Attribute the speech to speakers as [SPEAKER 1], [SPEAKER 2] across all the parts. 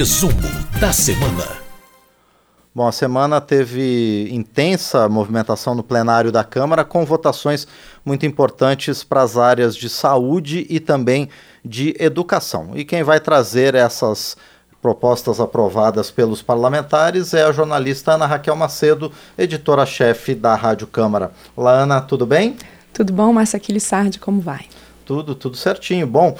[SPEAKER 1] Resumo da semana.
[SPEAKER 2] Bom, a semana teve intensa movimentação no plenário da Câmara, com votações muito importantes para as áreas de saúde e também de educação. E quem vai trazer essas propostas aprovadas pelos parlamentares é a jornalista Ana Raquel Macedo, editora-chefe da Rádio Câmara. Olá, Ana, tudo bem?
[SPEAKER 3] Tudo bom, Márcia Aquiles Sardi, como vai?
[SPEAKER 2] Tudo, tudo certinho. Bom,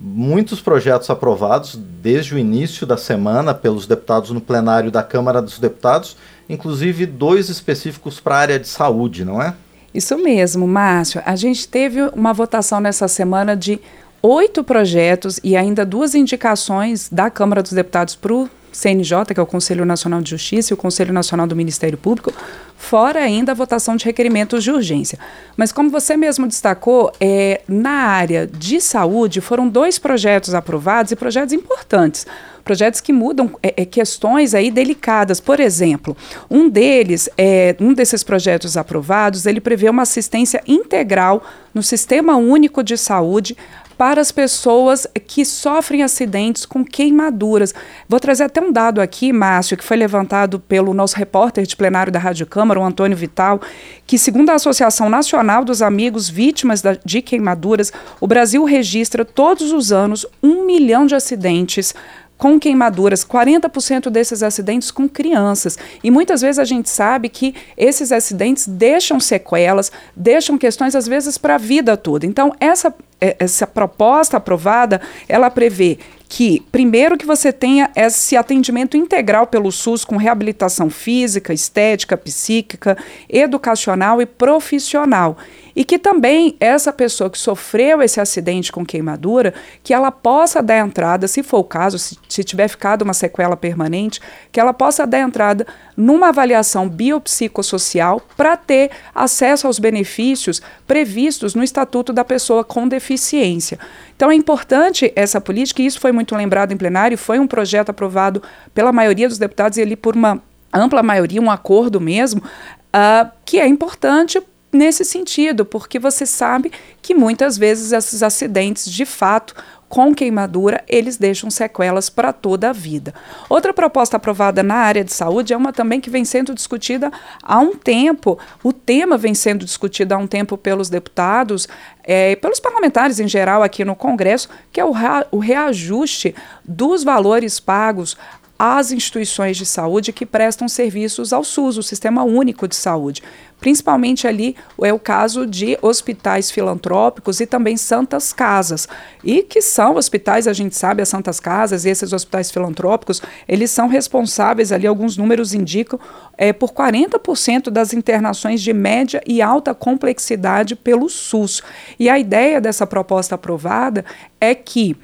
[SPEAKER 2] muitos projetos aprovados desde o início da semana pelos deputados no plenário da Câmara dos Deputados, inclusive dois específicos para a área de saúde, não é?
[SPEAKER 3] Isso mesmo, Márcio. A gente teve uma votação nessa semana de oito projetos e ainda duas indicações da Câmara dos Deputados para o CNJ, que é o Conselho Nacional de Justiça, e o Conselho Nacional do Ministério Público, fora ainda a votação de requerimentos de urgência. Mas como você mesmo destacou, é, na área de saúde foram dois projetos aprovados e projetos importantes projetos que mudam é, é, questões aí delicadas. Por exemplo, um deles, é, um desses projetos aprovados, ele prevê uma assistência integral no Sistema Único de Saúde para as pessoas que sofrem acidentes com queimaduras. Vou trazer até um dado aqui, Márcio, que foi levantado pelo nosso repórter de plenário da Rádio Câmara, o Antônio Vital, que segundo a Associação Nacional dos Amigos Vítimas de Queimaduras, o Brasil registra todos os anos um milhão de acidentes com queimaduras, 40% desses acidentes com crianças. E muitas vezes a gente sabe que esses acidentes deixam sequelas, deixam questões, às vezes, para a vida toda. Então, essa, é, essa proposta aprovada, ela prevê que, primeiro, que você tenha esse atendimento integral pelo SUS com reabilitação física, estética, psíquica, educacional e profissional. E que também essa pessoa que sofreu esse acidente com queimadura, que ela possa dar entrada, se for o caso, se, se tiver ficado uma sequela permanente, que ela possa dar entrada numa avaliação biopsicossocial para ter acesso aos benefícios previstos no Estatuto da Pessoa com Deficiência. Então é importante essa política, e isso foi muito lembrado em plenário, foi um projeto aprovado pela maioria dos deputados e ali por uma ampla maioria, um acordo mesmo, uh, que é importante nesse sentido, porque você sabe que muitas vezes esses acidentes, de fato, com queimadura, eles deixam sequelas para toda a vida. Outra proposta aprovada na área de saúde é uma também que vem sendo discutida há um tempo. O tema vem sendo discutido há um tempo pelos deputados é, pelos parlamentares em geral aqui no Congresso, que é o, o reajuste dos valores pagos às instituições de saúde que prestam serviços ao SUS, o Sistema Único de Saúde. Principalmente ali é o caso de hospitais filantrópicos e também santas casas. E que são hospitais, a gente sabe, as santas casas e esses hospitais filantrópicos, eles são responsáveis, ali alguns números indicam, é, por 40% das internações de média e alta complexidade pelo SUS. E a ideia dessa proposta aprovada é que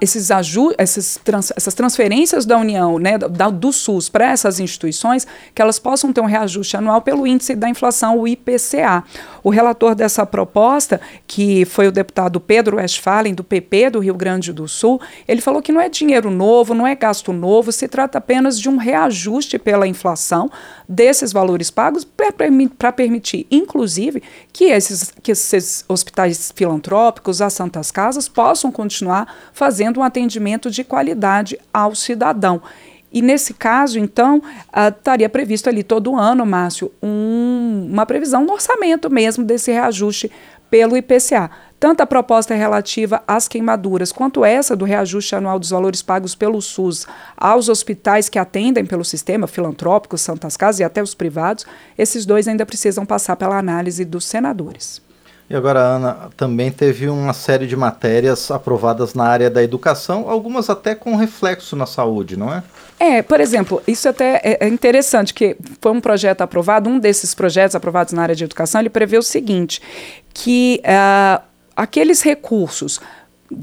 [SPEAKER 3] esses esses trans essas transferências da União, né, da, do SUS para essas instituições, que elas possam ter um reajuste anual pelo índice da inflação, o IPCA. O relator dessa proposta, que foi o deputado Pedro Westphalen, do PP do Rio Grande do Sul, ele falou que não é dinheiro novo, não é gasto novo, se trata apenas de um reajuste pela inflação desses valores pagos para permitir, inclusive, que esses, que esses hospitais filantrópicos, as santas casas, possam continuar fazendo um atendimento de qualidade ao cidadão. E nesse caso, então, uh, estaria previsto ali todo ano, Márcio, um, uma previsão no orçamento mesmo desse reajuste pelo IPCA. Tanto a proposta relativa às queimaduras quanto essa do reajuste anual dos valores pagos pelo SUS aos hospitais que atendem pelo sistema filantrópico, Santas Casas e até os privados, esses dois ainda precisam passar pela análise dos senadores.
[SPEAKER 2] E agora, Ana, também teve uma série de matérias aprovadas na área da educação, algumas até com reflexo na saúde, não é?
[SPEAKER 3] É, por exemplo, isso até é, é interessante, que foi um projeto aprovado, um desses projetos aprovados na área de educação, ele prevê o seguinte, que uh, aqueles recursos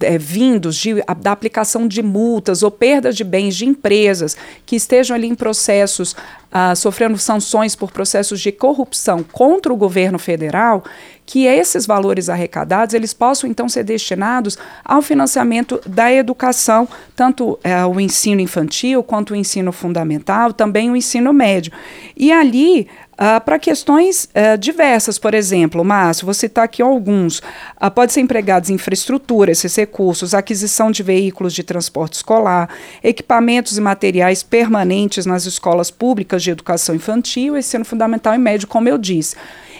[SPEAKER 3] é, vindos de, a, da aplicação de multas ou perda de bens de empresas que estejam ali em processos ah, sofrendo sanções por processos de corrupção contra o governo federal, que esses valores arrecadados eles possam então ser destinados ao financiamento da educação, tanto é, o ensino infantil quanto o ensino fundamental, também o ensino médio. E ali Uh, para questões uh, diversas, por exemplo, Márcio, vou citar aqui alguns. Uh, pode ser empregados em infraestrutura, esses recursos, aquisição de veículos de transporte escolar, equipamentos e materiais permanentes nas escolas públicas de educação infantil, ensino fundamental e médio, como eu disse.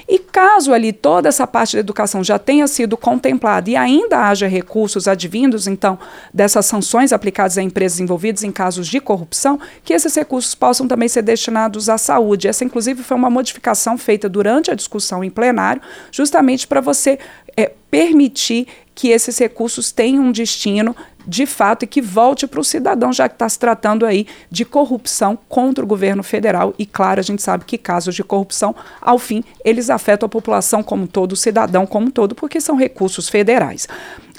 [SPEAKER 3] E caso ali toda essa parte da educação já tenha sido contemplada e ainda haja recursos advindos, então, dessas sanções aplicadas a empresas envolvidas em casos de corrupção, que esses recursos possam também ser destinados à saúde. Essa, inclusive, foi uma modificação feita durante a discussão em plenário, justamente para você é, permitir que esses recursos tenham um destino de fato e que volte para o cidadão, já que está se tratando aí de corrupção contra o governo federal. E claro, a gente sabe que casos de corrupção, ao fim, eles afetam a população como todo, o cidadão como todo, porque são recursos federais.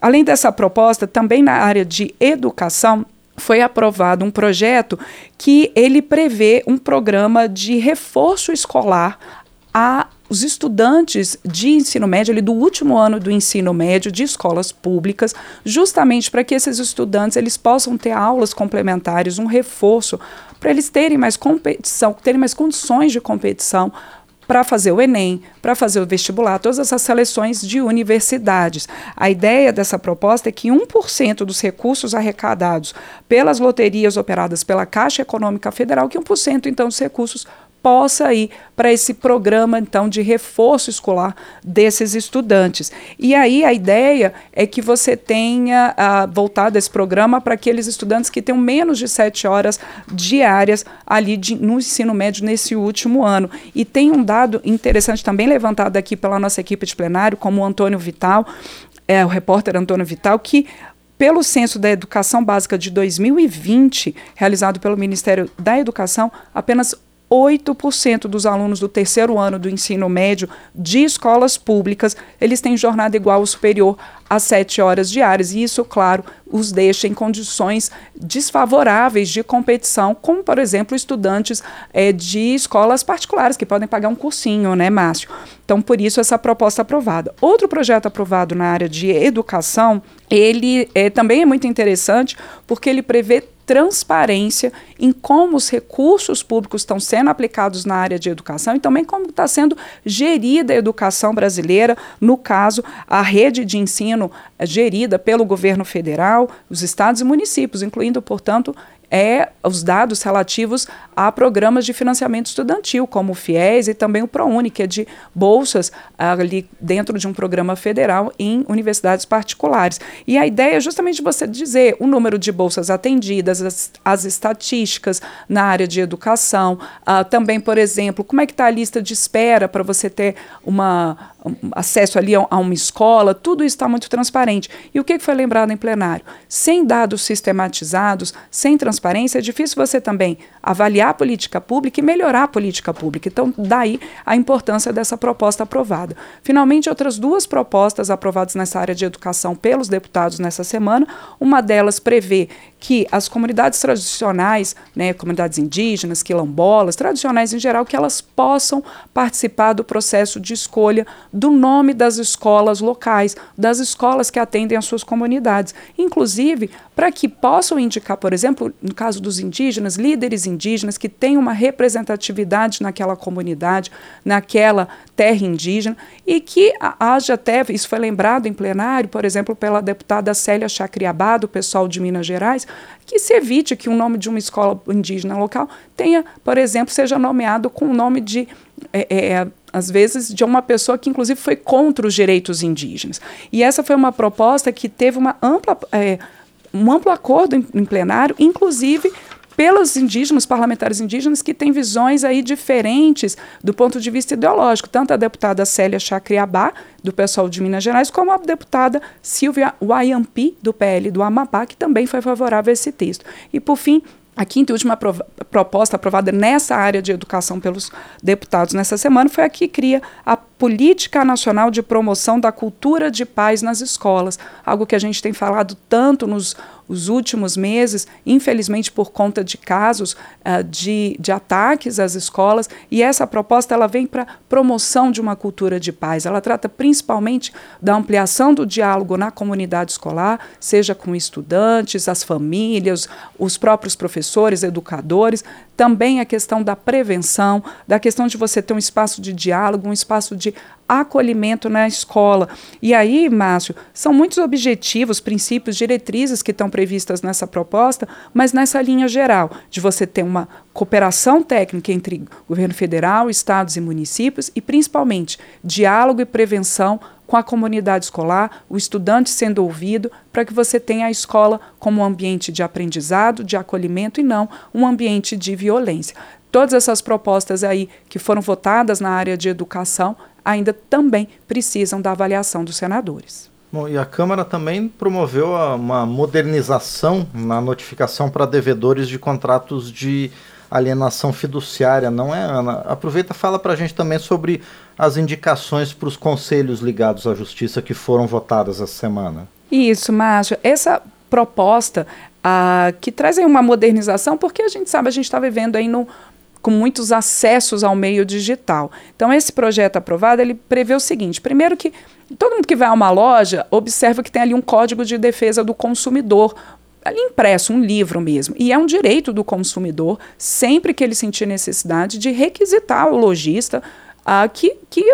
[SPEAKER 3] Além dessa proposta, também na área de educação, foi aprovado um projeto que ele prevê um programa de reforço escolar a os estudantes de ensino médio, ali do último ano do ensino médio de escolas públicas, justamente para que esses estudantes eles possam ter aulas complementares, um reforço para eles terem mais competição, terem mais condições de competição para fazer o Enem, para fazer o vestibular, todas essas seleções de universidades. A ideia dessa proposta é que 1% dos recursos arrecadados pelas loterias operadas pela Caixa Econômica Federal, que 1% então dos recursos possa ir para esse programa então de reforço escolar desses estudantes. E aí a ideia é que você tenha uh, voltado esse programa para aqueles estudantes que tenham menos de sete horas diárias ali de, no ensino médio nesse último ano. E tem um dado interessante também levantado aqui pela nossa equipe de plenário, como o Antônio Vital, é, o repórter Antônio Vital, que pelo Censo da Educação Básica de 2020, realizado pelo Ministério da Educação, apenas 8% dos alunos do terceiro ano do ensino médio de escolas públicas, eles têm jornada igual ou superior a 7 horas diárias. E isso, claro, os deixa em condições desfavoráveis de competição, como, por exemplo, estudantes é, de escolas particulares, que podem pagar um cursinho, né, Márcio? Então, por isso, essa proposta aprovada. Outro projeto aprovado na área de educação, ele é, também é muito interessante, porque ele prevê transparência em como os recursos públicos estão sendo aplicados na área de educação e também como está sendo gerida a educação brasileira, no caso, a rede de ensino gerida pelo governo federal, os estados e municípios, incluindo, portanto, é os dados relativos a programas de financiamento estudantil, como o FIES e também o ProUni, que é de bolsas ali dentro de um programa federal em universidades particulares. E a ideia é justamente você dizer o número de bolsas atendidas, as, as estatísticas na área de educação, uh, também, por exemplo, como é que está a lista de espera para você ter uma, um, acesso ali a, a, uma escola, tudo isso está muito transparente. E o que foi lembrado em plenário? Sem dados sistematizados, sem transparência, é difícil você também avaliar a política pública e melhorar a política pública. Então, daí a importância dessa proposta aprovada. Finalmente, outras duas propostas aprovadas nessa área de educação pelos deputados nessa semana, uma delas prevê que as comunidades tradicionais, né, comunidades indígenas, quilombolas, tradicionais em geral, que elas possam participar do processo de escolha do nome das escolas locais, das escolas que atendem as suas comunidades. Inclusive, para que possam indicar, por exemplo, no caso dos indígenas, líderes indígenas que têm uma representatividade naquela comunidade, naquela terra indígena, e que haja até, isso foi lembrado em plenário, por exemplo, pela deputada Célia Chacriabá, do pessoal de Minas Gerais, que se evite que o nome de uma escola indígena local tenha, por exemplo, seja nomeado com o nome de. É, é, às vezes, de uma pessoa que, inclusive, foi contra os direitos indígenas. E essa foi uma proposta que teve uma ampla, é, um amplo acordo em, em plenário, inclusive pelos indígenas, parlamentares indígenas, que têm visões aí diferentes do ponto de vista ideológico. Tanto a deputada Célia Chacriabá, do pessoal de Minas Gerais, como a deputada Silvia Wayampi, do PL do Amapá, que também foi favorável a esse texto. E, por fim, a quinta e última proposta aprovada nessa área de educação pelos deputados nessa semana foi a que cria a Política Nacional de Promoção da Cultura de Paz nas Escolas, algo que a gente tem falado tanto nos os últimos meses, infelizmente por conta de casos uh, de, de ataques às escolas, e essa proposta ela vem para promoção de uma cultura de paz. Ela trata principalmente da ampliação do diálogo na comunidade escolar, seja com estudantes, as famílias, os próprios professores, educadores, também a questão da prevenção, da questão de você ter um espaço de diálogo, um espaço de acolhimento na escola. E aí, Márcio, são muitos objetivos, princípios, diretrizes que estão previstas nessa proposta, mas nessa linha geral, de você ter uma cooperação técnica entre governo federal, estados e municípios e, principalmente, diálogo e prevenção com a comunidade escolar, o estudante sendo ouvido, para que você tenha a escola como um ambiente de aprendizado, de acolhimento e não um ambiente de violência. Todas essas propostas aí que foram votadas na área de educação ainda também precisam da avaliação dos senadores.
[SPEAKER 2] Bom, e a Câmara também promoveu uma modernização na notificação para devedores de contratos de alienação fiduciária, não é, Ana? Aproveita e fala para a gente também sobre as indicações para os conselhos ligados à justiça que foram votadas essa semana.
[SPEAKER 3] Isso, Márcio. Essa proposta ah, que traz uma modernização, porque a gente sabe, a gente está vivendo aí no, com muitos acessos ao meio digital. Então, esse projeto aprovado, ele prevê o seguinte, primeiro que todo mundo que vai a uma loja observa que tem ali um código de defesa do consumidor, ali impresso, um livro mesmo. E é um direito do consumidor, sempre que ele sentir necessidade, de requisitar o lojista que, que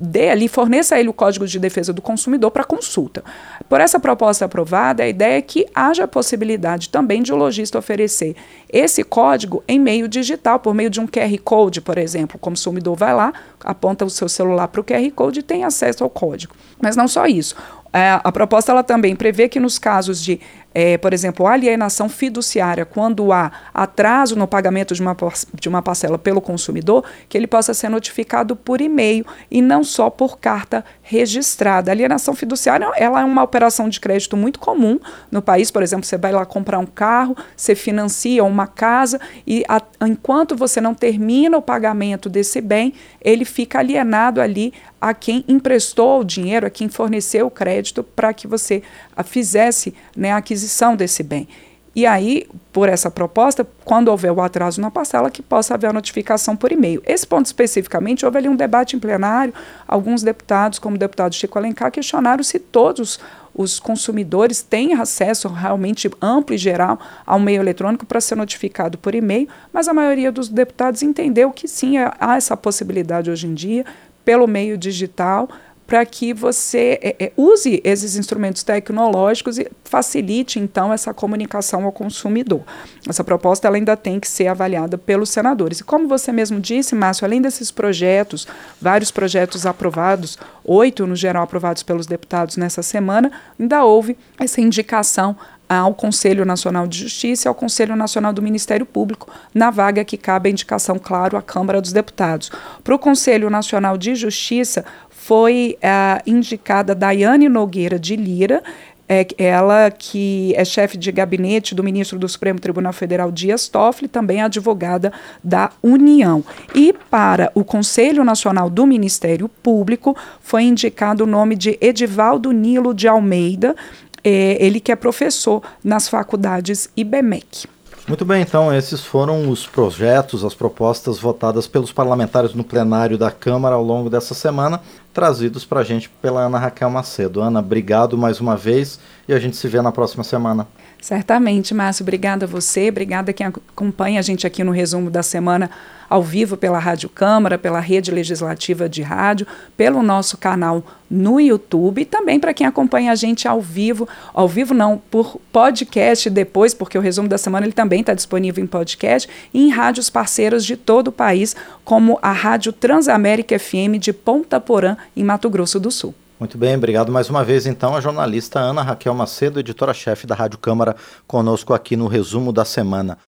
[SPEAKER 3] dê ali, forneça a ele o Código de Defesa do Consumidor para consulta. Por essa proposta aprovada, a ideia é que haja a possibilidade também de o lojista oferecer esse código em meio digital, por meio de um QR Code, por exemplo. O consumidor vai lá, aponta o seu celular para o QR Code e tem acesso ao código. Mas não só isso. É, a proposta ela também prevê que nos casos de é, por exemplo, alienação fiduciária, quando há atraso no pagamento de uma, de uma parcela pelo consumidor, que ele possa ser notificado por e-mail e não só por carta registrada. Alienação fiduciária ela é uma operação de crédito muito comum no país. Por exemplo, você vai lá comprar um carro, você financia uma casa e a, enquanto você não termina o pagamento desse bem, ele fica alienado ali a quem emprestou o dinheiro, a quem forneceu o crédito para que você a, fizesse né, a aquisição desse bem. E aí, por essa proposta, quando houver o atraso na parcela, que possa haver a notificação por e-mail. Esse ponto especificamente, houve ali um debate em plenário, alguns deputados, como o deputado Chico Alencar, questionaram se todos os consumidores têm acesso realmente amplo e geral ao meio eletrônico para ser notificado por e-mail, mas a maioria dos deputados entendeu que sim, há essa possibilidade hoje em dia, pelo meio digital, para que você é, é, use esses instrumentos tecnológicos e facilite, então, essa comunicação ao consumidor. Essa proposta ela ainda tem que ser avaliada pelos senadores. E como você mesmo disse, Márcio, além desses projetos, vários projetos aprovados, oito no geral aprovados pelos deputados nessa semana, ainda houve essa indicação ao Conselho Nacional de Justiça e ao Conselho Nacional do Ministério Público, na vaga que cabe a indicação, claro, à Câmara dos Deputados. Para o Conselho Nacional de Justiça, foi uh, indicada Daiane Nogueira de Lira, é, ela que é chefe de gabinete do ministro do Supremo Tribunal Federal Dias Toffoli, também é advogada da União. E para o Conselho Nacional do Ministério Público foi indicado o nome de Edivaldo Nilo de Almeida, é, ele que é professor nas faculdades IBMEC.
[SPEAKER 2] Muito bem, então, esses foram os projetos, as propostas votadas pelos parlamentares no plenário da Câmara ao longo dessa semana, trazidos para a gente pela Ana Raquel Macedo. Ana, obrigado mais uma vez e a gente se vê na próxima semana.
[SPEAKER 3] Certamente, Márcio. Obrigada a você, obrigada a quem acompanha a gente aqui no resumo da semana ao vivo pela Rádio Câmara, pela Rede Legislativa de Rádio, pelo nosso canal no YouTube e também para quem acompanha a gente ao vivo, ao vivo não, por podcast depois, porque o resumo da semana ele também está disponível em podcast e em rádios parceiras de todo o país, como a Rádio Transamérica FM de Ponta Porã, em Mato Grosso do Sul.
[SPEAKER 2] Muito bem, obrigado mais uma vez então a jornalista Ana Raquel Macedo, editora-chefe da Rádio Câmara, conosco aqui no resumo da semana.